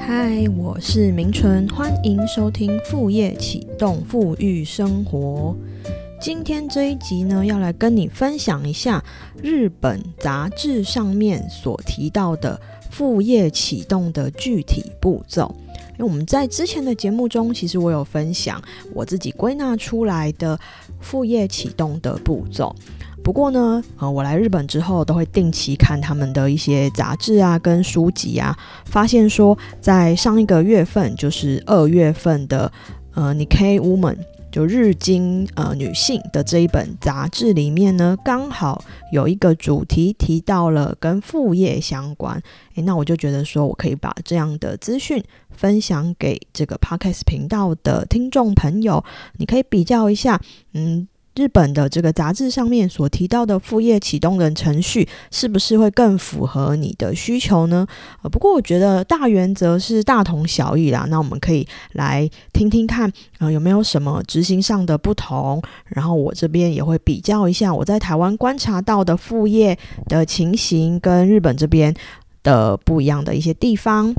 嗨，我是明纯，欢迎收听副业启动富裕生活。今天这一集呢，要来跟你分享一下日本杂志上面所提到的副业启动的具体步骤。因为我们在之前的节目中，其实我有分享我自己归纳出来的副业启动的步骤。不过呢，呃，我来日本之后，都会定期看他们的一些杂志啊，跟书籍啊，发现说，在上一个月份，就是二月份的，呃，《Nikkei Woman》。就日经呃女性的这一本杂志里面呢，刚好有一个主题提到了跟副业相关，诶，那我就觉得说我可以把这样的资讯分享给这个 podcast 频道的听众朋友，你可以比较一下，嗯。日本的这个杂志上面所提到的副业启动的程序，是不是会更符合你的需求呢？呃，不过我觉得大原则是大同小异啦。那我们可以来听听看，呃，有没有什么执行上的不同？然后我这边也会比较一下我在台湾观察到的副业的情形，跟日本这边的不一样的一些地方。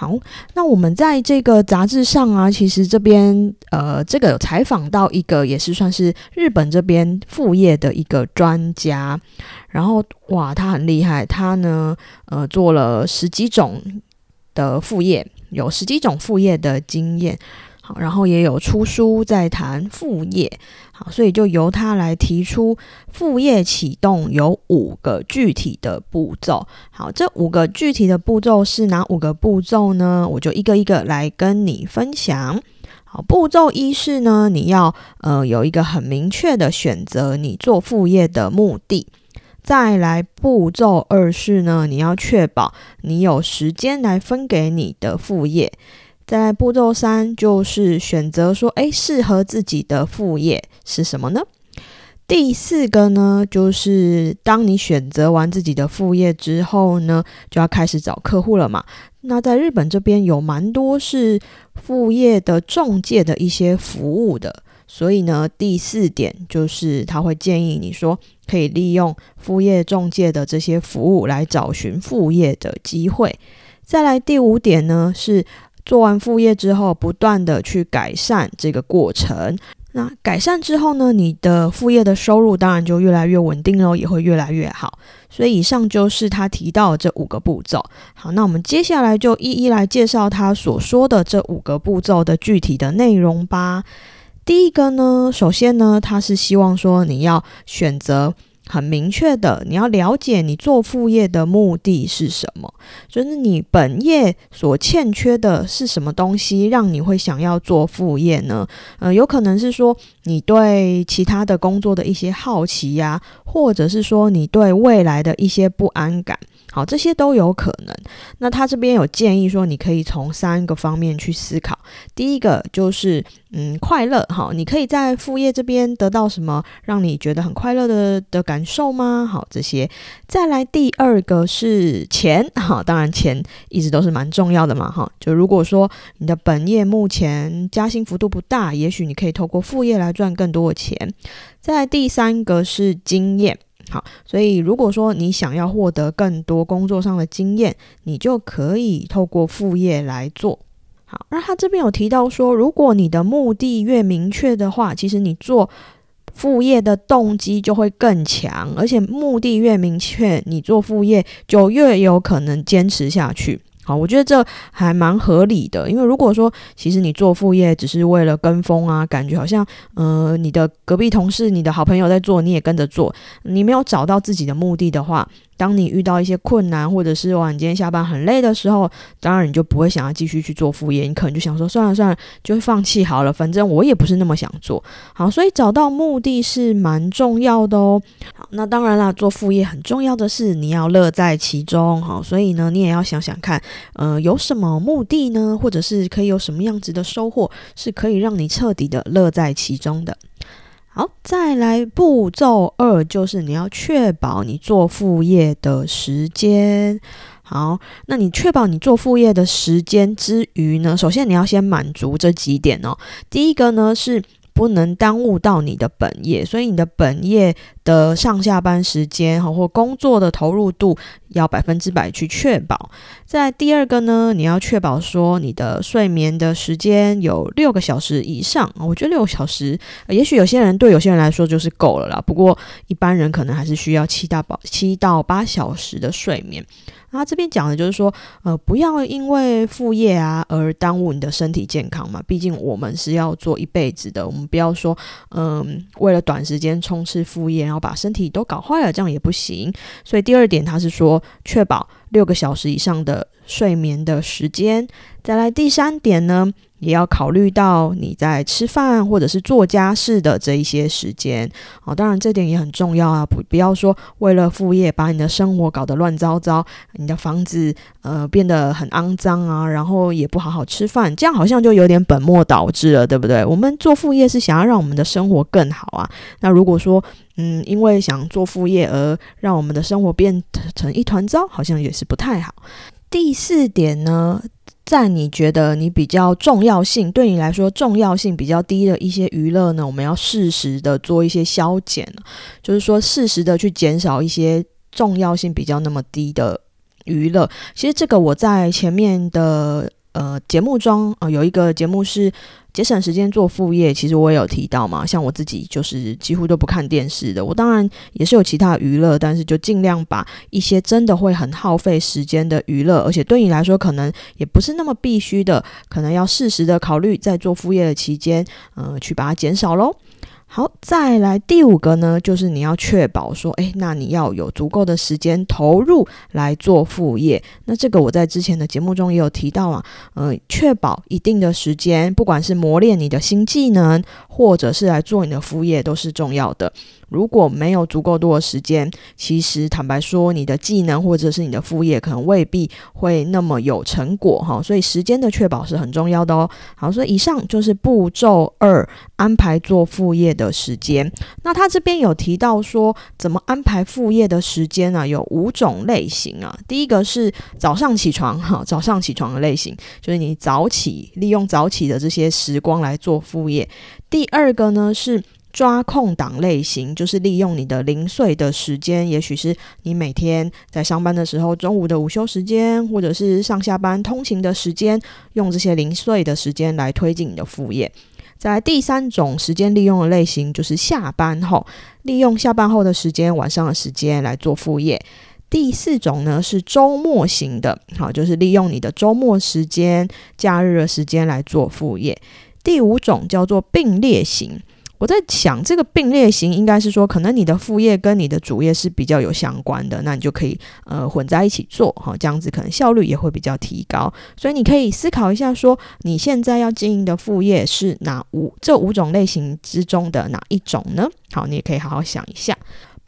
好，那我们在这个杂志上啊，其实这边呃，这个有采访到一个也是算是日本这边副业的一个专家，然后哇，他很厉害，他呢呃做了十几种的副业，有十几种副业的经验。然后也有出书在谈副业，好，所以就由他来提出副业启动有五个具体的步骤。好，这五个具体的步骤是哪五个步骤呢？我就一个一个来跟你分享。好，步骤一是呢，你要呃有一个很明确的选择你做副业的目的。再来步骤二是呢，你要确保你有时间来分给你的副业。在步骤三，就是选择说，哎，适合自己的副业是什么呢？第四个呢，就是当你选择完自己的副业之后呢，就要开始找客户了嘛。那在日本这边有蛮多是副业的中介的一些服务的，所以呢，第四点就是他会建议你说，可以利用副业中介的这些服务来找寻副业的机会。再来第五点呢是。做完副业之后，不断的去改善这个过程。那改善之后呢，你的副业的收入当然就越来越稳定喽，也会越来越好。所以以上就是他提到的这五个步骤。好，那我们接下来就一一来介绍他所说的这五个步骤的具体的内容吧。第一个呢，首先呢，他是希望说你要选择。很明确的，你要了解你做副业的目的是什么，就是你本业所欠缺的是什么东西，让你会想要做副业呢？呃，有可能是说你对其他的工作的一些好奇呀，或者是说你对未来的一些不安感。好，这些都有可能。那他这边有建议说，你可以从三个方面去思考。第一个就是，嗯，快乐。好，你可以在副业这边得到什么让你觉得很快乐的的感受吗？好，这些。再来第二个是钱。好，当然钱一直都是蛮重要的嘛。哈，就如果说你的本业目前加薪幅度不大，也许你可以透过副业来赚更多的钱。再来第三个是经验。好，所以如果说你想要获得更多工作上的经验，你就可以透过副业来做。好，那他这边有提到说，如果你的目的越明确的话，其实你做副业的动机就会更强，而且目的越明确，你做副业就越有可能坚持下去。好，我觉得这还蛮合理的，因为如果说其实你做副业只是为了跟风啊，感觉好像呃你的隔壁同事、你的好朋友在做，你也跟着做，你没有找到自己的目的的话。当你遇到一些困难，或者是哇，你今天下班很累的时候，当然你就不会想要继续去做副业，你可能就想说算了算了，就放弃好了，反正我也不是那么想做。好，所以找到目的是蛮重要的哦。好，那当然啦，做副业很重要的是你要乐在其中。好，所以呢，你也要想想看，呃，有什么目的呢？或者是可以有什么样子的收获，是可以让你彻底的乐在其中的。好，再来步骤二，就是你要确保你做副业的时间。好，那你确保你做副业的时间之余呢，首先你要先满足这几点哦。第一个呢是。不能耽误到你的本业，所以你的本业的上下班时间哈或工作的投入度要百分之百去确保。在第二个呢，你要确保说你的睡眠的时间有六个小时以上我觉得六个小时，也许有些人对有些人来说就是够了啦。不过一般人可能还是需要七到八七到八小时的睡眠。那这边讲的就是说，呃，不要因为副业啊而耽误你的身体健康嘛。毕竟我们是要做一辈子的，我们不要说，嗯，为了短时间冲刺副业，然后把身体都搞坏了，这样也不行。所以第二点，他是说，确保六个小时以上的睡眠的时间。再来第三点呢？也要考虑到你在吃饭或者是做家事的这一些时间哦，当然这点也很重要啊，不不要说为了副业把你的生活搞得乱糟糟，你的房子呃变得很肮脏啊，然后也不好好吃饭，这样好像就有点本末倒置了，对不对？我们做副业是想要让我们的生活更好啊，那如果说嗯因为想做副业而让我们的生活变成一团糟，好像也是不太好。第四点呢？在你觉得你比较重要性，对你来说重要性比较低的一些娱乐呢，我们要适时的做一些消减，就是说适时的去减少一些重要性比较那么低的娱乐。其实这个我在前面的呃节目中啊有一个节目是。节省时间做副业，其实我也有提到嘛。像我自己就是几乎都不看电视的。我当然也是有其他娱乐，但是就尽量把一些真的会很耗费时间的娱乐，而且对你来说可能也不是那么必须的，可能要适时的考虑在做副业的期间，呃，去把它减少喽。好，再来第五个呢，就是你要确保说，诶，那你要有足够的时间投入来做副业。那这个我在之前的节目中也有提到啊，呃，确保一定的时间，不管是磨练你的新技能，或者是来做你的副业，都是重要的。如果没有足够多的时间，其实坦白说，你的技能或者是你的副业可能未必会那么有成果哈。所以时间的确保是很重要的哦。好，所以以上就是步骤二，安排做副业的时间。那他这边有提到说，怎么安排副业的时间呢？有五种类型啊。第一个是早上起床哈，早上起床的类型，就是你早起，利用早起的这些时光来做副业。第二个呢是。抓空档类型，就是利用你的零碎的时间，也许是你每天在上班的时候，中午的午休时间，或者是上下班通勤的时间，用这些零碎的时间来推进你的副业。在第三种时间利用的类型，就是下班后，利用下班后的时间，晚上的时间来做副业。第四种呢是周末型的，好，就是利用你的周末时间、假日的时间来做副业。第五种叫做并列型。我在想，这个并列型应该是说，可能你的副业跟你的主业是比较有相关的，那你就可以呃混在一起做哈，这样子可能效率也会比较提高。所以你可以思考一下，说你现在要经营的副业是哪五这五种类型之中的哪一种呢？好，你也可以好好想一下。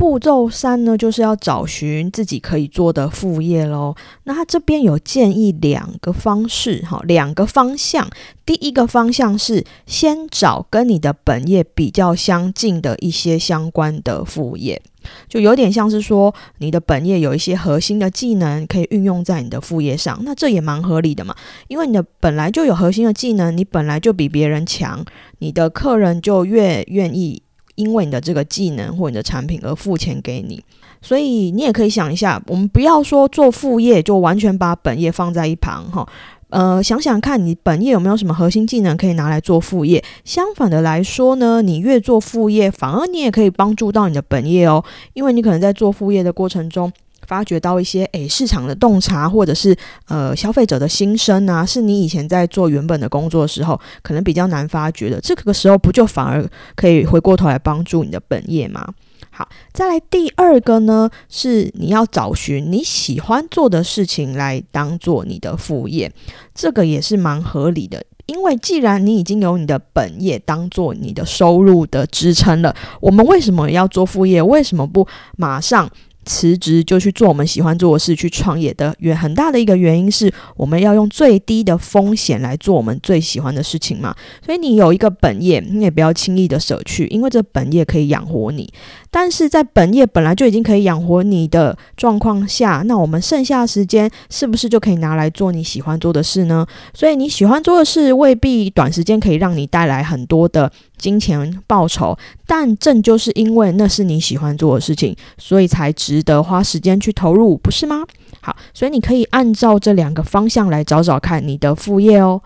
步骤三呢，就是要找寻自己可以做的副业喽。那他这边有建议两个方式，哈，两个方向。第一个方向是先找跟你的本业比较相近的一些相关的副业，就有点像是说你的本业有一些核心的技能可以运用在你的副业上，那这也蛮合理的嘛。因为你的本来就有核心的技能，你本来就比别人强，你的客人就越愿意。因为你的这个技能或你的产品而付钱给你，所以你也可以想一下，我们不要说做副业就完全把本业放在一旁哈，呃，想想看你本业有没有什么核心技能可以拿来做副业。相反的来说呢，你越做副业，反而你也可以帮助到你的本业哦，因为你可能在做副业的过程中。发掘到一些诶市场的洞察，或者是呃消费者的心声啊，是你以前在做原本的工作的时候，可能比较难发掘的。这个时候不就反而可以回过头来帮助你的本业吗？好，再来第二个呢，是你要找寻你喜欢做的事情来当做你的副业，这个也是蛮合理的。因为既然你已经有你的本业当做你的收入的支撑了，我们为什么要做副业？为什么不马上？辞职就去做我们喜欢做的事，去创业的原很大的一个原因是我们要用最低的风险来做我们最喜欢的事情嘛。所以你有一个本业，你也不要轻易的舍去，因为这本业可以养活你。但是在本业本来就已经可以养活你的状况下，那我们剩下的时间是不是就可以拿来做你喜欢做的事呢？所以你喜欢做的事未必短时间可以让你带来很多的。金钱报酬，但正就是因为那是你喜欢做的事情，所以才值得花时间去投入，不是吗？好，所以你可以按照这两个方向来找找看你的副业哦。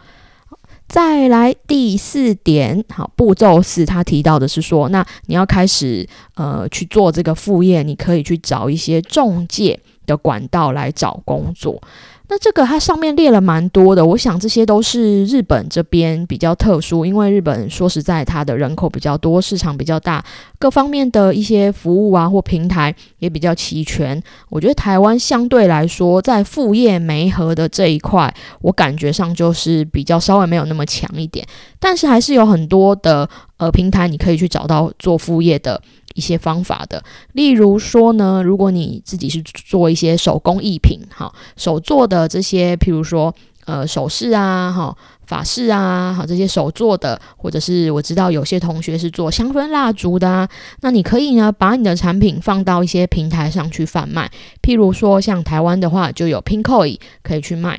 再来第四点，好，步骤四，他提到的是说，那你要开始呃去做这个副业，你可以去找一些中介的管道来找工作。那这个它上面列了蛮多的，我想这些都是日本这边比较特殊，因为日本说实在，它的人口比较多，市场比较大，各方面的一些服务啊或平台也比较齐全。我觉得台湾相对来说，在副业媒合的这一块，我感觉上就是比较稍微没有那么强一点，但是还是有很多的呃平台你可以去找到做副业的。一些方法的，例如说呢，如果你自己是做一些手工艺品，哈，手做的这些，譬如说，呃，首饰啊，哈，法式啊，好，这些手做的，或者是我知道有些同学是做香氛蜡烛的，啊，那你可以呢，把你的产品放到一些平台上去贩卖，譬如说，像台湾的话，就有 Pinkoi 可以去卖。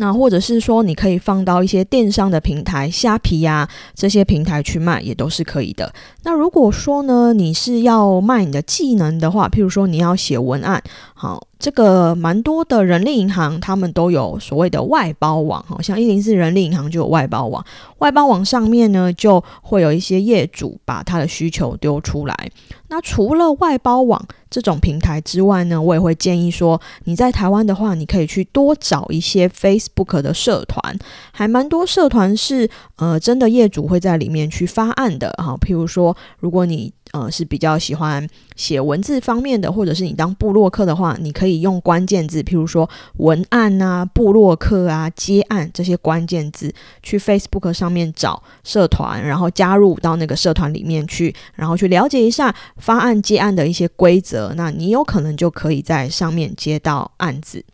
那或者是说，你可以放到一些电商的平台，虾皮呀这些平台去卖，也都是可以的。那如果说呢，你是要卖你的技能的话，譬如说你要写文案，好。这个蛮多的人力银行，他们都有所谓的外包网，好像一零四人力银行就有外包网。外包网上面呢，就会有一些业主把他的需求丢出来。那除了外包网这种平台之外呢，我也会建议说，你在台湾的话，你可以去多找一些 Facebook 的社团，还蛮多社团是呃真的业主会在里面去发案的哈。譬如说，如果你呃，是比较喜欢写文字方面的，或者是你当部落客的话，你可以可以用关键字，譬如说文案啊、布洛克啊、接案这些关键字，去 Facebook 上面找社团，然后加入到那个社团里面去，然后去了解一下发案接案的一些规则，那你有可能就可以在上面接到案子。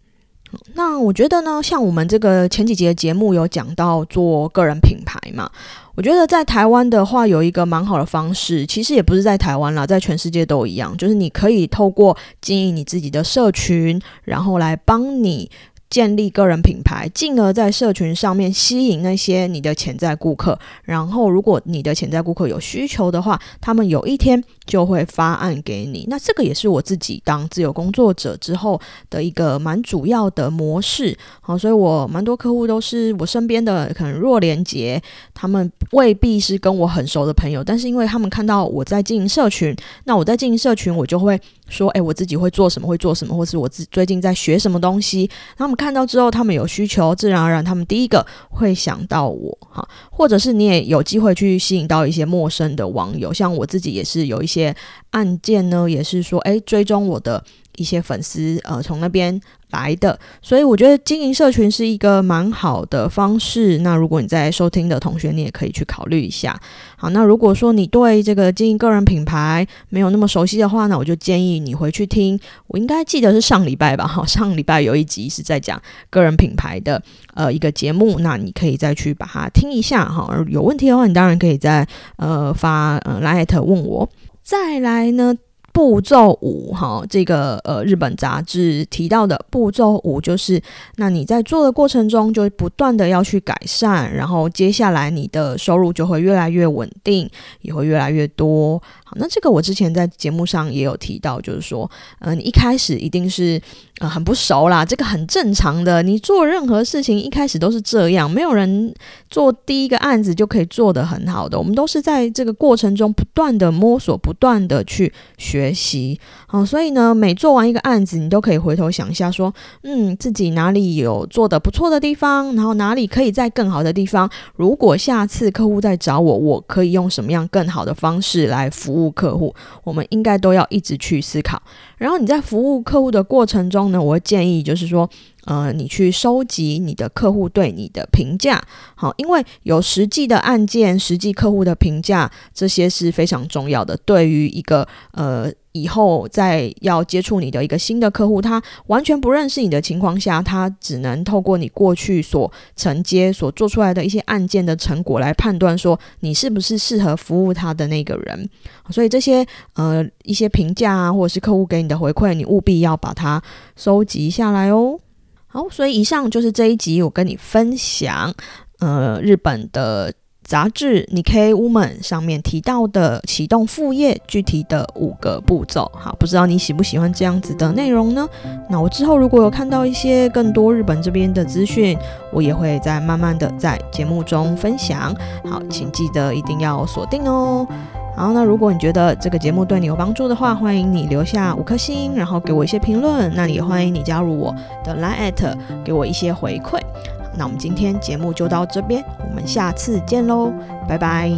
那我觉得呢，像我们这个前几节节目有讲到做个人品牌嘛。我觉得在台湾的话，有一个蛮好的方式，其实也不是在台湾啦，在全世界都一样，就是你可以透过经营你自己的社群，然后来帮你。建立个人品牌，进而在社群上面吸引那些你的潜在顾客。然后，如果你的潜在顾客有需求的话，他们有一天就会发案给你。那这个也是我自己当自由工作者之后的一个蛮主要的模式。好，所以我蛮多客户都是我身边的可能弱连接，他们未必是跟我很熟的朋友，但是因为他们看到我在经营社群，那我在经营社群，我就会说，哎，我自己会做什么，会做什么，或是我自最近在学什么东西，他们。看到之后，他们有需求，自然而然，他们第一个会想到我哈，或者是你也有机会去吸引到一些陌生的网友，像我自己也是有一些案件呢，也是说，诶，追踪我的。一些粉丝呃从那边来的，所以我觉得经营社群是一个蛮好的方式。那如果你在收听的同学，你也可以去考虑一下。好，那如果说你对这个经营个人品牌没有那么熟悉的话，那我就建议你回去听。我应该记得是上礼拜吧？哈，上礼拜有一集是在讲个人品牌的呃一个节目，那你可以再去把它听一下哈。有问题的话，你当然可以在呃发呃来艾特问我。再来呢？步骤五，哈，这个呃，日本杂志提到的步骤五就是，那你在做的过程中就不断的要去改善，然后接下来你的收入就会越来越稳定，也会越来越多。好，那这个我之前在节目上也有提到，就是说，嗯，你一开始一定是呃很不熟啦，这个很正常的。你做任何事情一开始都是这样，没有人做第一个案子就可以做得很好的。我们都是在这个过程中不断的摸索，不断的去学习。好，所以呢，每做完一个案子，你都可以回头想一下，说，嗯，自己哪里有做的不错的地方，然后哪里可以在更好的地方。如果下次客户再找我，我可以用什么样更好的方式来。服务客户，我们应该都要一直去思考。然后你在服务客户的过程中那，我会建议就是说，呃，你去收集你的客户对你的评价，好，因为有实际的案件、实际客户的评价，这些是非常重要的，对于一个呃。以后再要接触你的一个新的客户，他完全不认识你的情况下，他只能透过你过去所承接、所做出来的一些案件的成果来判断说你是不是适合服务他的那个人。所以这些呃一些评价啊，或者是客户给你的回馈，你务必要把它收集下来哦。好，所以以上就是这一集我跟你分享呃日本的。杂志《n i k e Woman》上面提到的启动副业具体的五个步骤。好，不知道你喜不喜欢这样子的内容呢？那我之后如果有看到一些更多日本这边的资讯，我也会再慢慢的在节目中分享。好，请记得一定要锁定哦。然后呢，如果你觉得这个节目对你有帮助的话，欢迎你留下五颗星，然后给我一些评论。那也欢迎你加入我的 Line，给我一些回馈。那我们今天节目就到这边，我们下次见喽，拜拜。